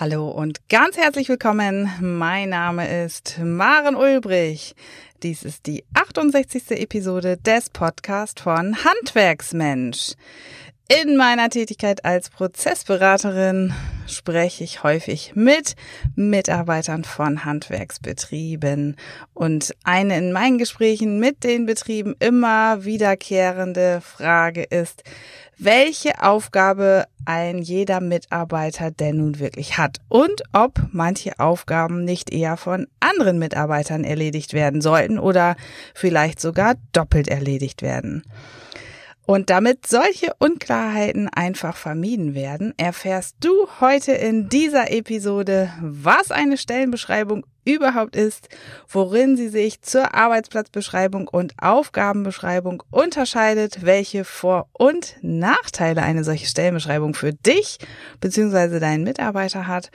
Hallo und ganz herzlich willkommen. Mein Name ist Maren Ulbrich. Dies ist die 68. Episode des Podcasts von Handwerksmensch. In meiner Tätigkeit als Prozessberaterin spreche ich häufig mit Mitarbeitern von Handwerksbetrieben. Und eine in meinen Gesprächen mit den Betrieben immer wiederkehrende Frage ist, welche Aufgabe ein jeder Mitarbeiter denn nun wirklich hat und ob manche Aufgaben nicht eher von anderen Mitarbeitern erledigt werden sollten oder vielleicht sogar doppelt erledigt werden. Und damit solche Unklarheiten einfach vermieden werden, erfährst du heute in dieser Episode, was eine Stellenbeschreibung überhaupt ist, worin sie sich zur Arbeitsplatzbeschreibung und Aufgabenbeschreibung unterscheidet, welche Vor- und Nachteile eine solche Stellenbeschreibung für dich bzw. deinen Mitarbeiter hat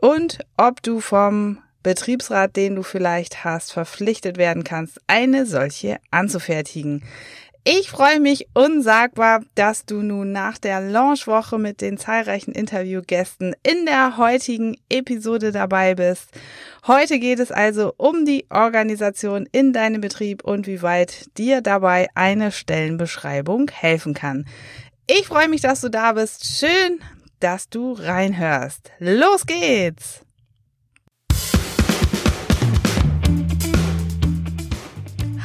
und ob du vom Betriebsrat, den du vielleicht hast, verpflichtet werden kannst, eine solche anzufertigen. Ich freue mich unsagbar, dass du nun nach der Launchwoche mit den zahlreichen Interviewgästen in der heutigen Episode dabei bist. Heute geht es also um die Organisation in deinem Betrieb und wie weit dir dabei eine Stellenbeschreibung helfen kann. Ich freue mich, dass du da bist. Schön, dass du reinhörst. Los geht's!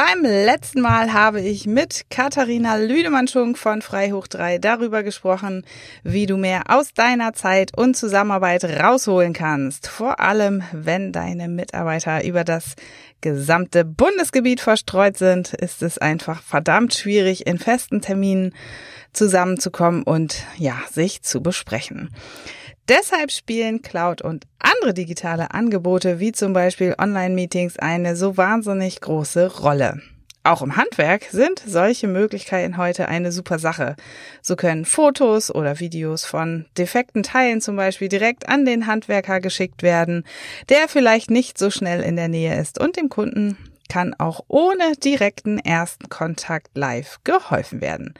Beim letzten Mal habe ich mit Katharina Lüdemann-Schunk von Freihoch 3 darüber gesprochen, wie du mehr aus deiner Zeit und Zusammenarbeit rausholen kannst. Vor allem, wenn deine Mitarbeiter über das gesamte Bundesgebiet verstreut sind, ist es einfach verdammt schwierig, in festen Terminen zusammenzukommen und ja, sich zu besprechen. Deshalb spielen Cloud und andere digitale Angebote wie zum Beispiel Online-Meetings eine so wahnsinnig große Rolle. Auch im Handwerk sind solche Möglichkeiten heute eine super Sache. So können Fotos oder Videos von defekten Teilen zum Beispiel direkt an den Handwerker geschickt werden, der vielleicht nicht so schnell in der Nähe ist und dem Kunden kann auch ohne direkten ersten Kontakt live geholfen werden.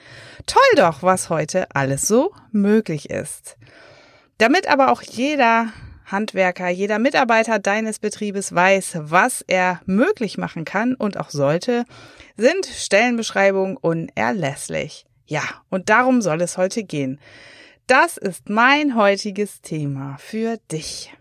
Toll doch, was heute alles so möglich ist. Damit aber auch jeder Handwerker, jeder Mitarbeiter deines Betriebes weiß, was er möglich machen kann und auch sollte, sind Stellenbeschreibungen unerlässlich. Ja, und darum soll es heute gehen. Das ist mein heutiges Thema für dich.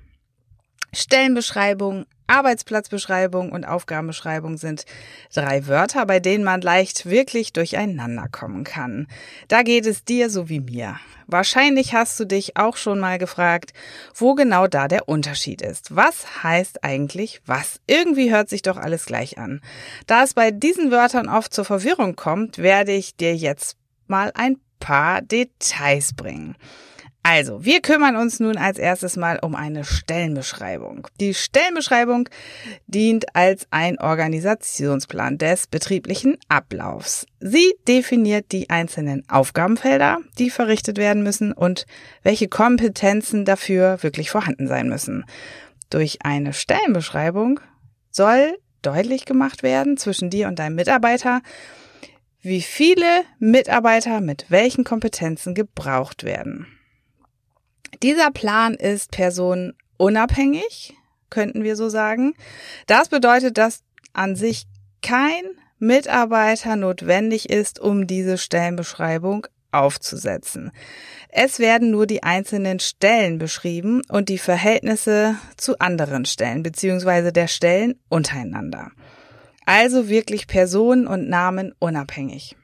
Stellenbeschreibung, Arbeitsplatzbeschreibung und Aufgabenbeschreibung sind drei Wörter, bei denen man leicht wirklich durcheinander kommen kann. Da geht es dir so wie mir. Wahrscheinlich hast du dich auch schon mal gefragt, wo genau da der Unterschied ist. Was heißt eigentlich was? Irgendwie hört sich doch alles gleich an. Da es bei diesen Wörtern oft zur Verwirrung kommt, werde ich dir jetzt mal ein paar Details bringen. Also, wir kümmern uns nun als erstes mal um eine Stellenbeschreibung. Die Stellenbeschreibung dient als ein Organisationsplan des betrieblichen Ablaufs. Sie definiert die einzelnen Aufgabenfelder, die verrichtet werden müssen und welche Kompetenzen dafür wirklich vorhanden sein müssen. Durch eine Stellenbeschreibung soll deutlich gemacht werden zwischen dir und deinem Mitarbeiter, wie viele Mitarbeiter mit welchen Kompetenzen gebraucht werden. Dieser Plan ist personenunabhängig, könnten wir so sagen. Das bedeutet, dass an sich kein Mitarbeiter notwendig ist, um diese Stellenbeschreibung aufzusetzen. Es werden nur die einzelnen Stellen beschrieben und die Verhältnisse zu anderen Stellen beziehungsweise der Stellen untereinander. Also wirklich Personen und Namen unabhängig.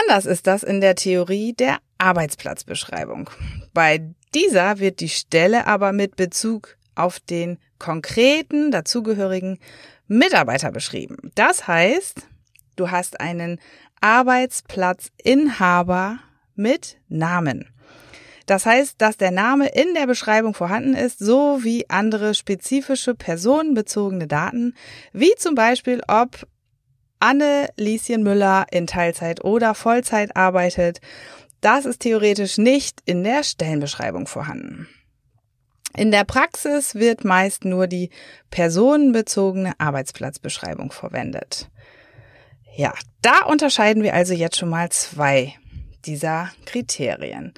Anders ist das in der Theorie der Arbeitsplatzbeschreibung. Bei dieser wird die Stelle aber mit Bezug auf den konkreten dazugehörigen Mitarbeiter beschrieben. Das heißt, du hast einen Arbeitsplatzinhaber mit Namen. Das heißt, dass der Name in der Beschreibung vorhanden ist, sowie andere spezifische personenbezogene Daten, wie zum Beispiel, ob Anne Lieschen Müller in Teilzeit oder Vollzeit arbeitet das ist theoretisch nicht in der Stellenbeschreibung vorhanden. In der Praxis wird meist nur die personenbezogene Arbeitsplatzbeschreibung verwendet. Ja, da unterscheiden wir also jetzt schon mal zwei dieser Kriterien.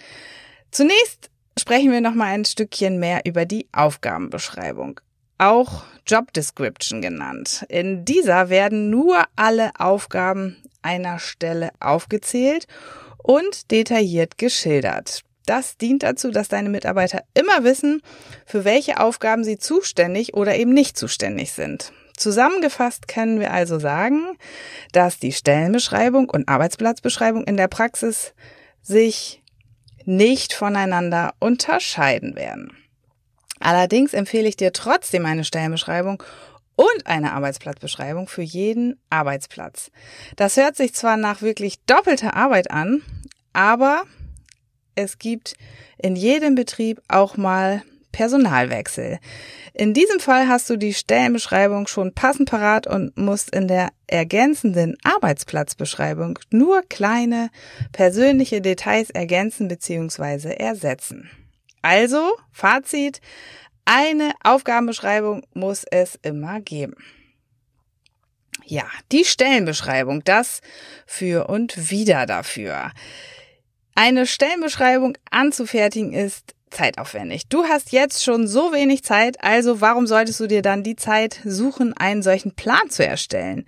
Zunächst sprechen wir noch mal ein Stückchen mehr über die Aufgabenbeschreibung, auch Job Description genannt. In dieser werden nur alle Aufgaben einer Stelle aufgezählt und detailliert geschildert. Das dient dazu, dass deine Mitarbeiter immer wissen, für welche Aufgaben sie zuständig oder eben nicht zuständig sind. Zusammengefasst können wir also sagen, dass die Stellenbeschreibung und Arbeitsplatzbeschreibung in der Praxis sich nicht voneinander unterscheiden werden. Allerdings empfehle ich dir trotzdem eine Stellenbeschreibung und eine Arbeitsplatzbeschreibung für jeden Arbeitsplatz. Das hört sich zwar nach wirklich doppelter Arbeit an, aber es gibt in jedem Betrieb auch mal Personalwechsel. In diesem Fall hast du die Stellenbeschreibung schon passend parat und musst in der ergänzenden Arbeitsplatzbeschreibung nur kleine persönliche Details ergänzen bzw. ersetzen. Also, Fazit, eine Aufgabenbeschreibung muss es immer geben. Ja, die Stellenbeschreibung, das für und wieder dafür. Eine Stellenbeschreibung anzufertigen ist zeitaufwendig. Du hast jetzt schon so wenig Zeit, also warum solltest du dir dann die Zeit suchen, einen solchen Plan zu erstellen?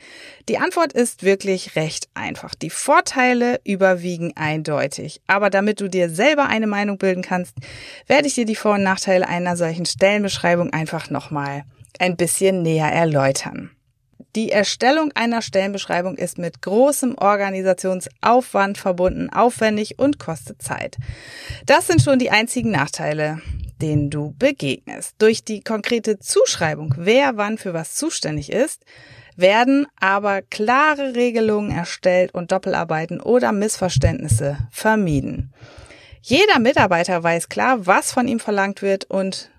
Die Antwort ist wirklich recht einfach. Die Vorteile überwiegen eindeutig. Aber damit du dir selber eine Meinung bilden kannst, werde ich dir die Vor- und Nachteile einer solchen Stellenbeschreibung einfach nochmal ein bisschen näher erläutern. Die Erstellung einer Stellenbeschreibung ist mit großem Organisationsaufwand verbunden, aufwendig und kostet Zeit. Das sind schon die einzigen Nachteile, denen du begegnest. Durch die konkrete Zuschreibung, wer wann für was zuständig ist, werden aber klare Regelungen erstellt und Doppelarbeiten oder Missverständnisse vermieden. Jeder Mitarbeiter weiß klar, was von ihm verlangt wird und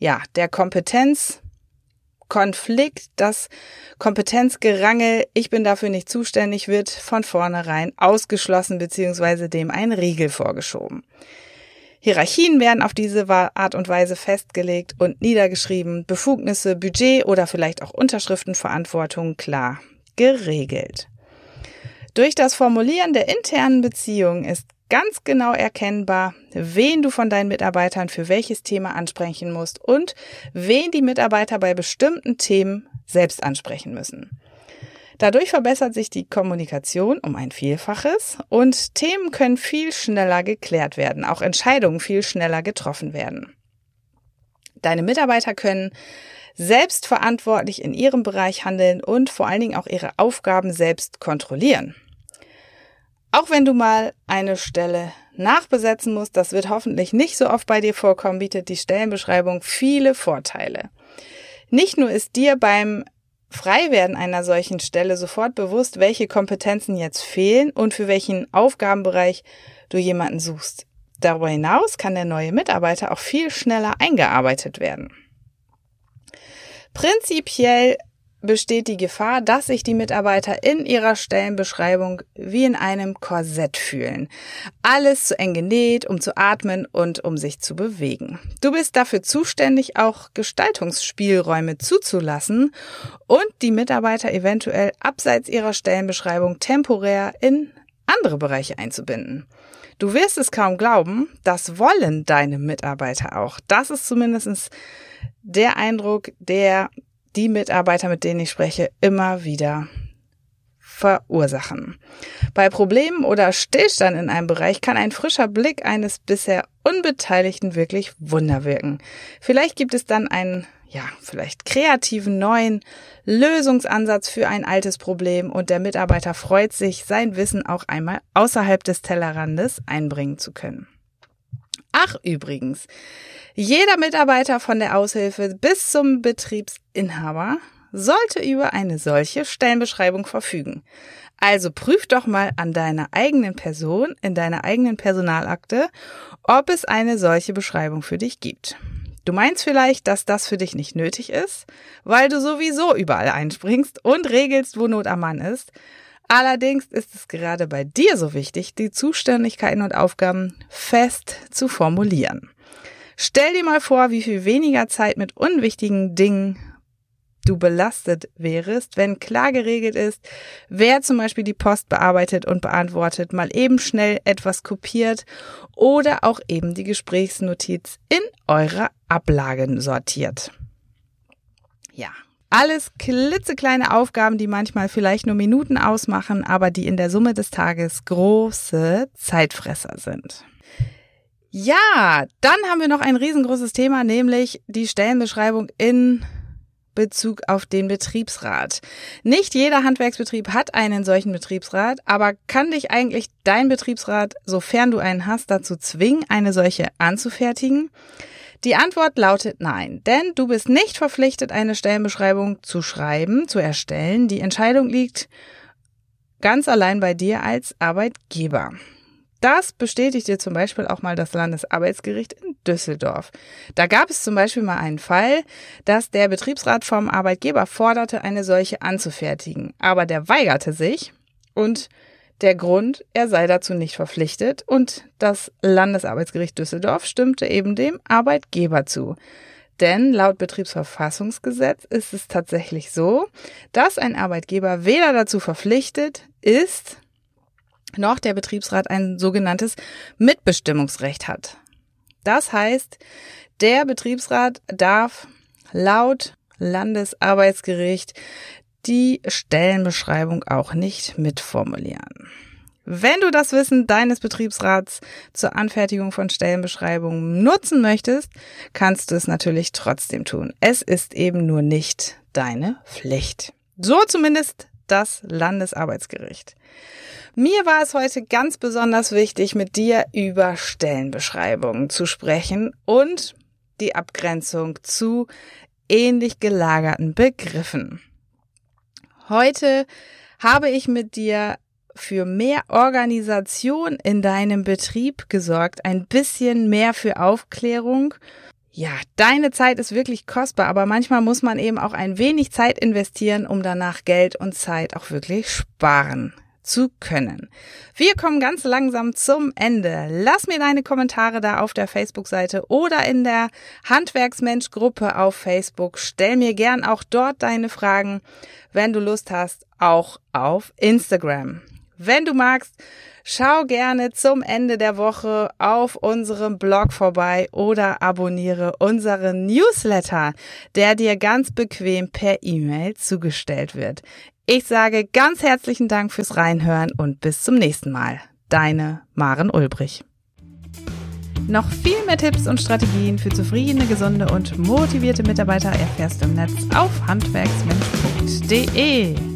ja, der Kompetenz Konflikt, das Kompetenzgerangel, ich bin dafür nicht zuständig, wird von vornherein ausgeschlossen bzw. dem ein Riegel vorgeschoben. Hierarchien werden auf diese Art und Weise festgelegt und niedergeschrieben, Befugnisse, Budget oder vielleicht auch Unterschriftenverantwortung klar geregelt. Durch das Formulieren der internen Beziehungen ist ganz genau erkennbar, wen du von deinen Mitarbeitern für welches Thema ansprechen musst und wen die Mitarbeiter bei bestimmten Themen selbst ansprechen müssen. Dadurch verbessert sich die Kommunikation um ein Vielfaches und Themen können viel schneller geklärt werden, auch Entscheidungen viel schneller getroffen werden. Deine Mitarbeiter können selbstverantwortlich in ihrem Bereich handeln und vor allen Dingen auch ihre Aufgaben selbst kontrollieren. Auch wenn du mal eine Stelle nachbesetzen musst, das wird hoffentlich nicht so oft bei dir vorkommen, bietet die Stellenbeschreibung viele Vorteile. Nicht nur ist dir beim Freiwerden einer solchen Stelle sofort bewusst, welche Kompetenzen jetzt fehlen und für welchen Aufgabenbereich du jemanden suchst. Darüber hinaus kann der neue Mitarbeiter auch viel schneller eingearbeitet werden. Prinzipiell besteht die Gefahr, dass sich die Mitarbeiter in ihrer Stellenbeschreibung wie in einem Korsett fühlen. Alles zu eng genäht, um zu atmen und um sich zu bewegen. Du bist dafür zuständig, auch Gestaltungsspielräume zuzulassen und die Mitarbeiter eventuell abseits ihrer Stellenbeschreibung temporär in andere Bereiche einzubinden. Du wirst es kaum glauben, das wollen deine Mitarbeiter auch. Das ist zumindest der Eindruck, der die Mitarbeiter, mit denen ich spreche, immer wieder verursachen. Bei Problemen oder Stillstand in einem Bereich kann ein frischer Blick eines bisher Unbeteiligten wirklich Wunder wirken. Vielleicht gibt es dann einen, ja, vielleicht kreativen neuen Lösungsansatz für ein altes Problem und der Mitarbeiter freut sich, sein Wissen auch einmal außerhalb des Tellerrandes einbringen zu können. Ach, übrigens, jeder Mitarbeiter von der Aushilfe bis zum Betriebsinhaber sollte über eine solche Stellenbeschreibung verfügen. Also prüf doch mal an deiner eigenen Person, in deiner eigenen Personalakte, ob es eine solche Beschreibung für dich gibt. Du meinst vielleicht, dass das für dich nicht nötig ist, weil du sowieso überall einspringst und regelst, wo Not am Mann ist. Allerdings ist es gerade bei dir so wichtig, die Zuständigkeiten und Aufgaben fest zu formulieren. Stell dir mal vor, wie viel weniger Zeit mit unwichtigen Dingen du belastet wärest, wenn klar geregelt ist, wer zum Beispiel die Post bearbeitet und beantwortet, mal eben schnell etwas kopiert oder auch eben die Gesprächsnotiz in eure Ablagen sortiert. Ja, alles klitzekleine Aufgaben, die manchmal vielleicht nur Minuten ausmachen, aber die in der Summe des Tages große Zeitfresser sind. Ja, dann haben wir noch ein riesengroßes Thema, nämlich die Stellenbeschreibung in Bezug auf den Betriebsrat. Nicht jeder Handwerksbetrieb hat einen solchen Betriebsrat, aber kann dich eigentlich dein Betriebsrat, sofern du einen hast, dazu zwingen, eine solche anzufertigen? Die Antwort lautet nein, denn du bist nicht verpflichtet, eine Stellenbeschreibung zu schreiben, zu erstellen. Die Entscheidung liegt ganz allein bei dir als Arbeitgeber. Das bestätigt dir zum Beispiel auch mal das Landesarbeitsgericht in Düsseldorf. Da gab es zum Beispiel mal einen Fall, dass der Betriebsrat vom Arbeitgeber forderte, eine solche anzufertigen. Aber der weigerte sich und der Grund, er sei dazu nicht verpflichtet und das Landesarbeitsgericht Düsseldorf stimmte eben dem Arbeitgeber zu. Denn laut Betriebsverfassungsgesetz ist es tatsächlich so, dass ein Arbeitgeber weder dazu verpflichtet ist, noch der Betriebsrat ein sogenanntes Mitbestimmungsrecht hat. Das heißt, der Betriebsrat darf laut Landesarbeitsgericht die Stellenbeschreibung auch nicht mitformulieren. Wenn du das Wissen deines Betriebsrats zur Anfertigung von Stellenbeschreibungen nutzen möchtest, kannst du es natürlich trotzdem tun. Es ist eben nur nicht deine Pflicht. So zumindest das Landesarbeitsgericht. Mir war es heute ganz besonders wichtig, mit dir über Stellenbeschreibungen zu sprechen und die Abgrenzung zu ähnlich gelagerten Begriffen. Heute habe ich mit dir für mehr Organisation in deinem Betrieb gesorgt, ein bisschen mehr für Aufklärung. Ja, deine Zeit ist wirklich kostbar, aber manchmal muss man eben auch ein wenig Zeit investieren, um danach Geld und Zeit auch wirklich sparen zu können. Wir kommen ganz langsam zum Ende. Lass mir deine Kommentare da auf der Facebook-Seite oder in der Handwerksmensch-Gruppe auf Facebook. Stell mir gern auch dort deine Fragen, wenn du Lust hast, auch auf Instagram. Wenn du magst, schau gerne zum Ende der Woche auf unserem Blog vorbei oder abonniere unseren Newsletter, der dir ganz bequem per E-Mail zugestellt wird. Ich sage ganz herzlichen Dank fürs Reinhören und bis zum nächsten Mal. Deine Maren Ulbrich. Noch viel mehr Tipps und Strategien für zufriedene, gesunde und motivierte Mitarbeiter erfährst du im Netz auf handwerksmensch.de.